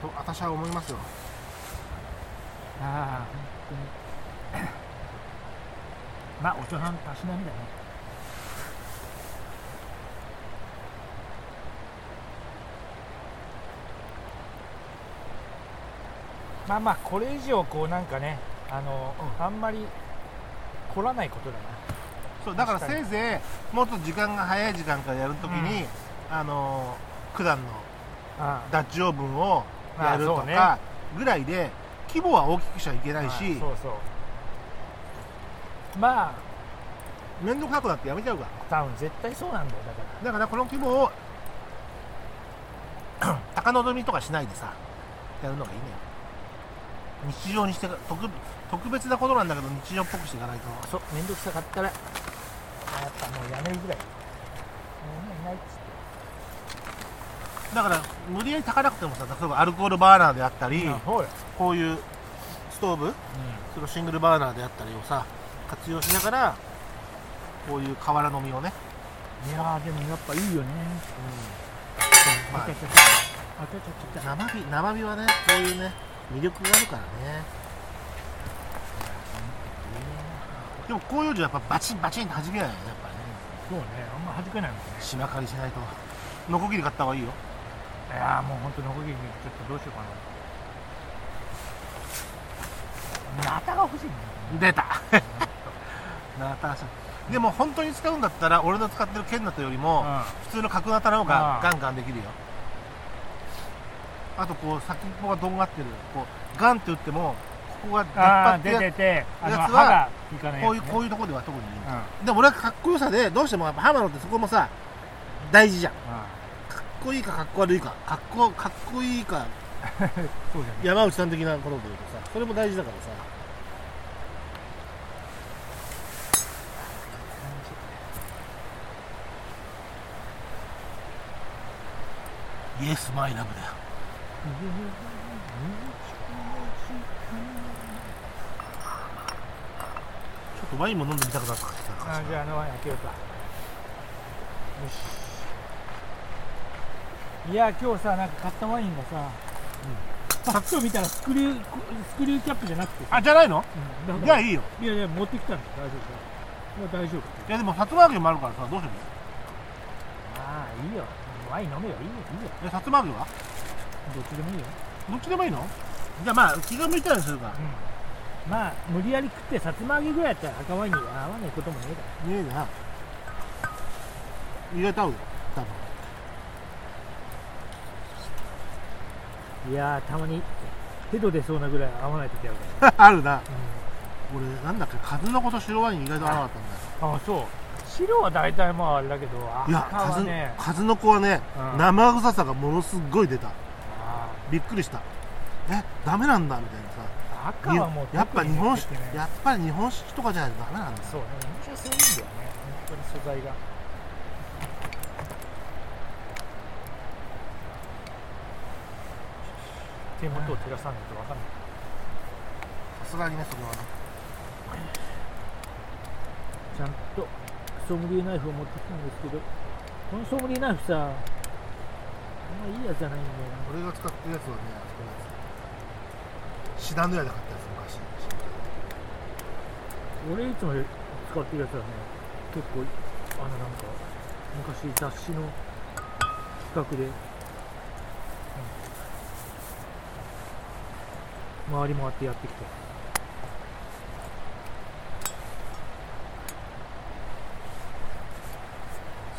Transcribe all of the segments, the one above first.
と私は思いますよ。ああ本当に。まあお茶さんたしなみだね。まあまあこれ以上こうなんかねあの、あんまり凝らないことだな。そうだからせいぜいもっと時間が早い時間からやるときに、あの九段のあ。ダッチオーブンをやるとかぐらいで規模は大きくしちゃいけないしそうそう。まあ面倒くさくなってやめちゃうか。ら多分絶対そうなんだよだから。だからこの規模を 高望みとかしないでさやるのがいいね。日常にして特特別なことなんだけど日常っぽくしていかないと。そう面倒くさかったら。やっぱもうやめるぐらい。もういないっつってだから無理やり炊かなくてもさ例えばアルコールバーナーであったり、こういうストーブそのシングルバーナーであったりをさ活用しながらこういう瓦の実をね、いやーでもやっぱいいよね。まああちゃちゃちゃあ生火生火はねこういうね魅力があるからねでもこういうのやっぱバチンバチンって弾けないよねやっぱりねそうねあんま弾けないもんね島借りしないとノコギリ買った方がいいよいやーもう本当ノコギリちょっとどうしようかな。ナタが欲しいね。出た。ナタでも本当に使うんだったら俺の使ってる剣ナタよりも普通の角ナタの方がガンガンできるよ。あとこう先っぽがとんがってる。こうガンって打ってもここが出っ張ってやつはこういうこういうところでは特にいい、うん。でも俺はかっこよさでどうしてもやっぱ浜野ってそこもさ大事じゃん。かっこいいかかっこ悪いか。かっこかっこいいか。う んそうじゃ山内さん的なことで言うとさ。それも大事だからさ。イエスマイラブだよ。ちょっとワインも飲んでみたくなったあじゃああのワイン開けようか。よしいや今日さなんか買ったワインがさ、パッと見たらスクリュースクリューキャップじゃなくてさ。あじゃないの？うん。じゃあいいよ。いやいや持ってきたんだ大丈夫かいや大丈夫。いやでもさつま揚げもあるからさどうするの？ああいいよ。ワイン飲めよ。いいよ。いいよ。えさつま揚げは？どっちでもいいよ、どっちでもいいの？じゃあまあ気が向いたらにするか。うん、まあ無理やり食ってさつま揚げぐらいやったら赤ワインに合わないこともねえだねえな。意外と合うよ多分いやーたまにヘド出そうなぐらい合わない時あるから、あるな。俺なんだっけ数の子と白ワイン意外と合わなかったんだよ。ああそう。白は大体まああれだけどいや赤は数ね数の子はね、うん。生臭さがものすごい出た。あびっくりした。えダメなんだみたいなさ。ー赤はもうやっぱ日本式酒やっぱり日本酒とかじゃないとダメなんだ。そうね。日本酒はそういうんだよね。本当に素材が手元を照らさないと分かんない。さすがにねそれはね。ちゃんとソムリエナイフを持ってきたんですけどこのソムリエナイフさあんまいいやつじゃないんだよな。俺が使ってるやつはねあそこのやつシダンドヤで買ったやつ昔。俺いつも使ってるやつはね結構あのなんか昔雑誌の企画で、うん回り回ってやってきて。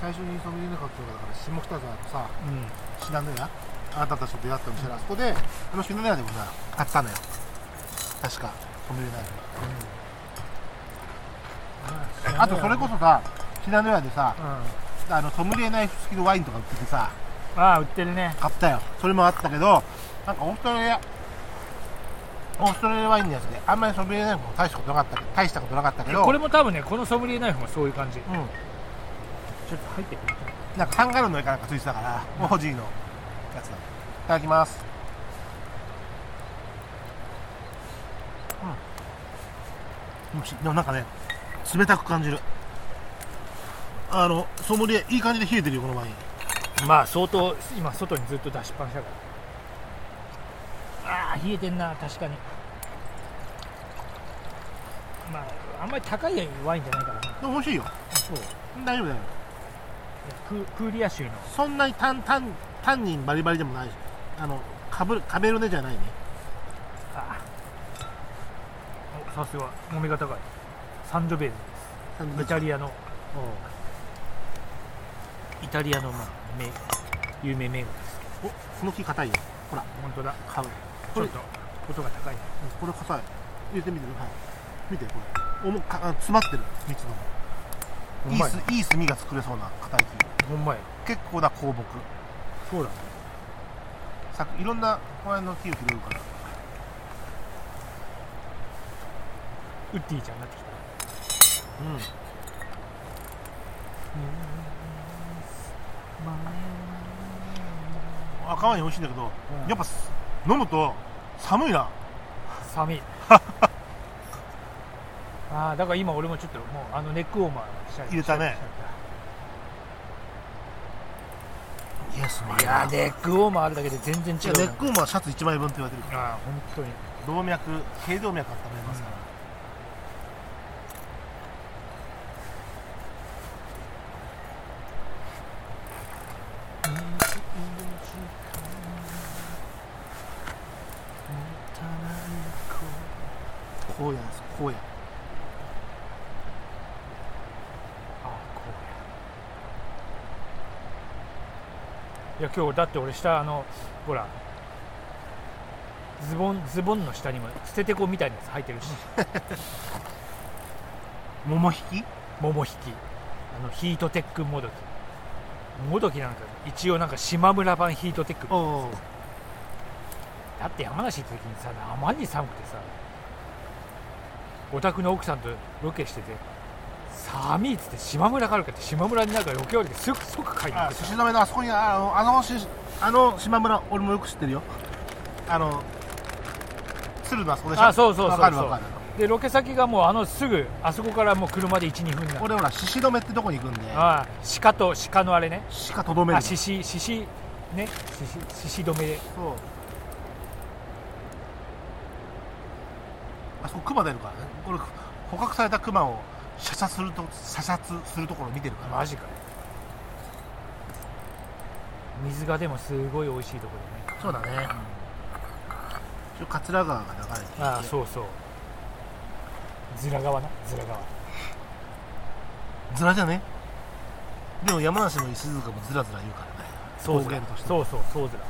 最初にソムリエナ買ったのがだから下北沢のさうん。シダンドヤあなたたちと出会った店であそこであのシダンドヤでもさ買ったのよ。確か。ソムリエナイフあとそれこそさシダンドヤでさうん。あのソムリエナイフ付きのワインとか売っててさああ売ってるね。買ったよ。それもあったけどなんかオーストラリアオーストラリアワインのやつであんまりソムリエナイフも大したことなかったけど大したことなかったけどこれも多分ねこのソムリエナイフもそういう感じ。ちょうんっと入ってくるなんかカンガルーの絵かなんかついてたからオージーのやつだ。いただきます。うん。でもなんかね冷たく感じる。あのソムリエいい感じで冷えてるよこのワイン。まあ相当今外にずっと出しっぱなしだからああ冷えてんな確かに。まああんまり高いワインじゃないからねでも美味しいよ。そう。大丈夫だよ。ククーリア州の。そんなにタンタンタンニンバリバリでもないしあのカブカベルネじゃないね。あおさすが。飲みが。高いサンドベーズです。イタリアの。イタリアのまあ名有名銘柄です。おこの木硬いよ。ほら。本当だ。買う。ちこれょっと。音が高いね。これ硬い。入れてみてはい。見てこれ。おもかあ詰まってる。蜜のいいすいい炭が作れそうな硬いほんまや。木結構な香木。そうだね。さいろんな公園の木を拾うから。ウッディちゃんになってきた。うん。赤ワイン美味しいんだけど、うん。やっぱす飲むと寒いな。寒い。ああだから今俺もちょっともうあのネックウォーマーし入れたね。イエスい。やーネックウォーマーあるだけで全然違違うネックウォーマーシャツ1枚分って言われてるから。ああ本当に。動脈頸動脈温めますから、荒野です荒野あこうや。いや今日だって俺下あのほらズボンズボンの下にも捨ててこみたいなやつ履いてるし。桃引き？桃引き？あのヒートテックもどきもどきなんか一応なんか島村版ヒートテックおおだって山梨行った時にさあまりに寒くてさお宅の奥さんとロケしてて寒いっつって島村があるかって島村になんかロケ終わりですぐ即買いに行あってさ寿司止めのあそこにあのあのしあの島村俺もよく知ってるよ。あの鶴のあそこでしょ？あそうそうそうそう。わかるわかる。でロケ先がもうあのすぐあそこからもう車で12分俺ほら獅子止めってとこに行くんで。ああ鹿と鹿のあれね。鹿とどめるあ獅子獅子ね獅子止め。でそうそこ熊出るからね。これ捕獲された熊を射殺すると射殺するところ見てるから。マジかよ。水がでもすごい美味しいところでね。そうだね。一応桂川が流れていて。ああそうそう。ズラ川な？ズラ川。ずらじゃね？でも山梨の石塚もずらずら言うからね。そうとして。そうそうそうずら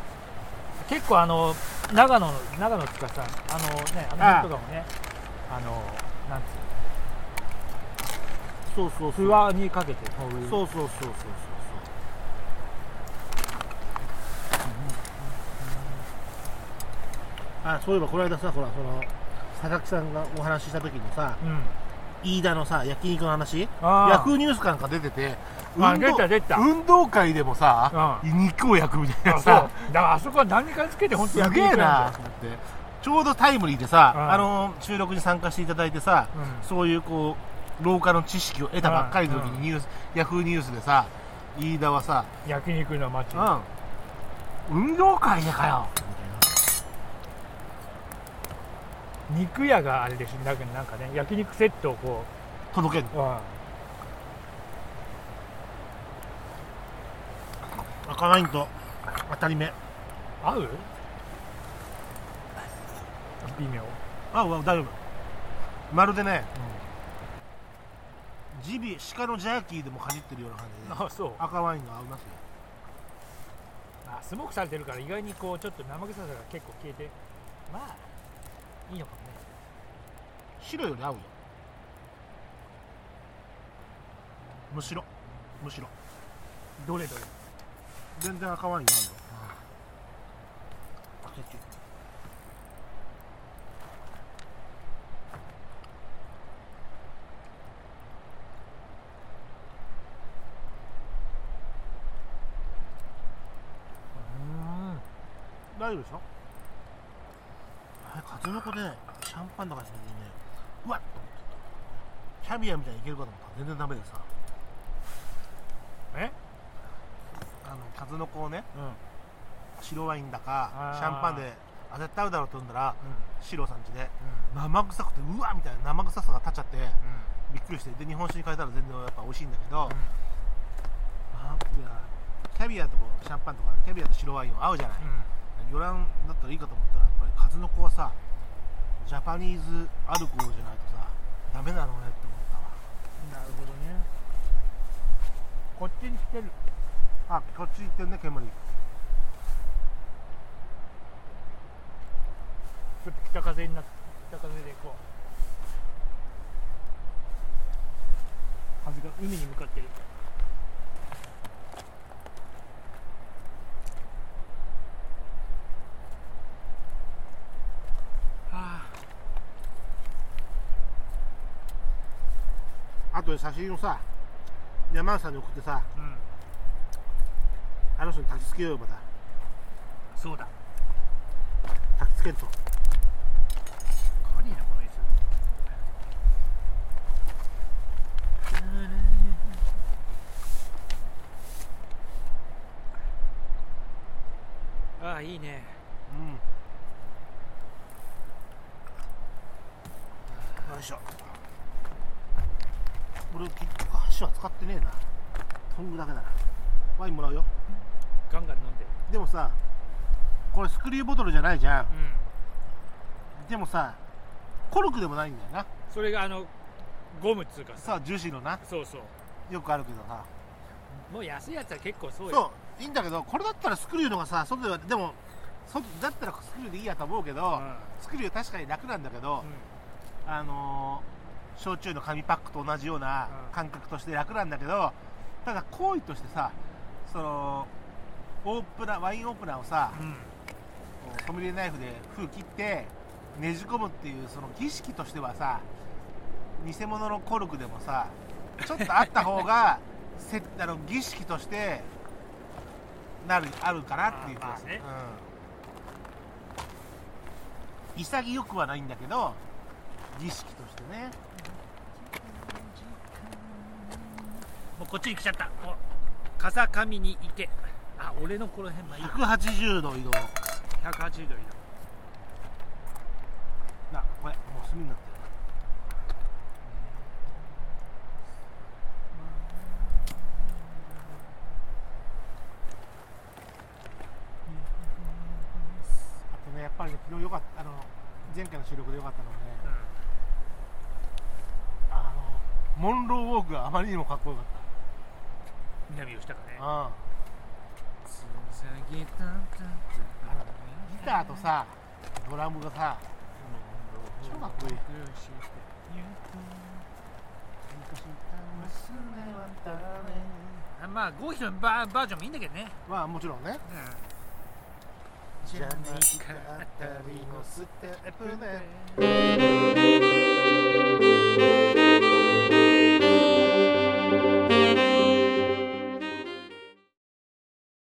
結構あの長野の長野つかさあのねあの辺とかもね。あのなんつそうそうう。不安にかけてこういうそうそうそうそうそう。あそういえばこの間さほらその佐々木さんがお話しした時にさうん。飯田のさ焼肉の話？ああ。ヤフーニュースかなんか出ててあ運動出た出た。運動会でもさ、う肉を焼くみたいなあそう。さだからあそこは何かつけて本当すげえなと思ってちょうどタイムリーでさ、うん。あの収録に参加していただいてさ、うん。そういうこう廊下の知識を得たばっかりの時うん。にニュース、ヤフーニュースでさ飯田はさ、焼肉の街。うん、運動会でかよ。肉屋があれでしょなんかなんかね焼肉セットをこ届けるう、うん、赤ワインと。当たり目。合う？微妙、あうわ大丈夫。まるでねジビ鹿のジャーキーでもかじってるような感じであそう。赤ワインが合いますよ。あスモークされてるから意外にこうちょっと生臭さが結構消えてまあいいのかもね。白より合うよ。むしろ。むしろ。どれどれ。全然赤ワインが合うよ。あ結大丈夫でしょ？あれ風の子でシャンパンとかしてね。うわっ！と思ってキャビアみたいにいけるかと思ったら全然ダメでさ。え？あの数の子をねうん。うん白ワインだかシャンパンであ絶対合うだろうと思ったらうシロさん家で。ん。生臭くてうわみたいな生臭さが立っちゃってびっくりして。で日本酒に変えたら全然やっぱ美味しいんだけど、キャビアとシャンパンとかキャビアと白ワインは合うじゃない、魚卵だったらいいかと思ったらやっぱり数の子はさジャパニーズアルコールじゃないとさダメなのねって思ったわ。うんなるほどね。こっちに来てる。あこっち行ってんね煙。ちょっと北風になって北風でこう。風が海に向かってるああとで写真をさ山内さんに送ってさうん。あの人に焚きつけようよまた。そうだ。焚きつけんと。軽いなこの椅子。ああいいね。うん。よいしょ俺結局箸は使ってねえな。トングだけだな。ワインもらうよ。ガンガン飲んででもさこれスクリューボトルじゃないじゃん。うん。でもさコルクでもないんだよな。それがあのゴムっつうかさ。さあ樹脂のな。そうそう。よくあるけどさ。もう安いやつは結構そうよ。そういいんだけどこれだったらスクリューのがさ外ではでも外だったらスクリューでいいやと思うけど、うん。スクリュー確かに楽なんだけど、うん。あのー焼酎の紙パックと同じようなうん。感覚として楽なんだけどただ行為としてさそのオープナーワインオープナーをさ、うん。ソムリエナイフで封切ってねじ込むっていうその儀式としてはさ偽物のコルクでもさちょっとあった方が せあの儀式としてなるあるかなっていう気がする、まあね。うん、潔くはないんだけど儀式としてね。もうこっちに来ちゃった。お。風上にいてあ俺のこの辺まあいいや180度移動。180度いいなこれもう炭になってる。あとねやっぱりね昨日よかったあの前回の収録でよかったのはねあのモンローウォークがあまりにもかっこよかっ南吉高ね。た、うん、ギターとさドラムがさ超かっこいい。あまあゴーヒのバーバージョンもいいんだけどね、まあもちろんね。うん、ジャマイカあたりのステップで Música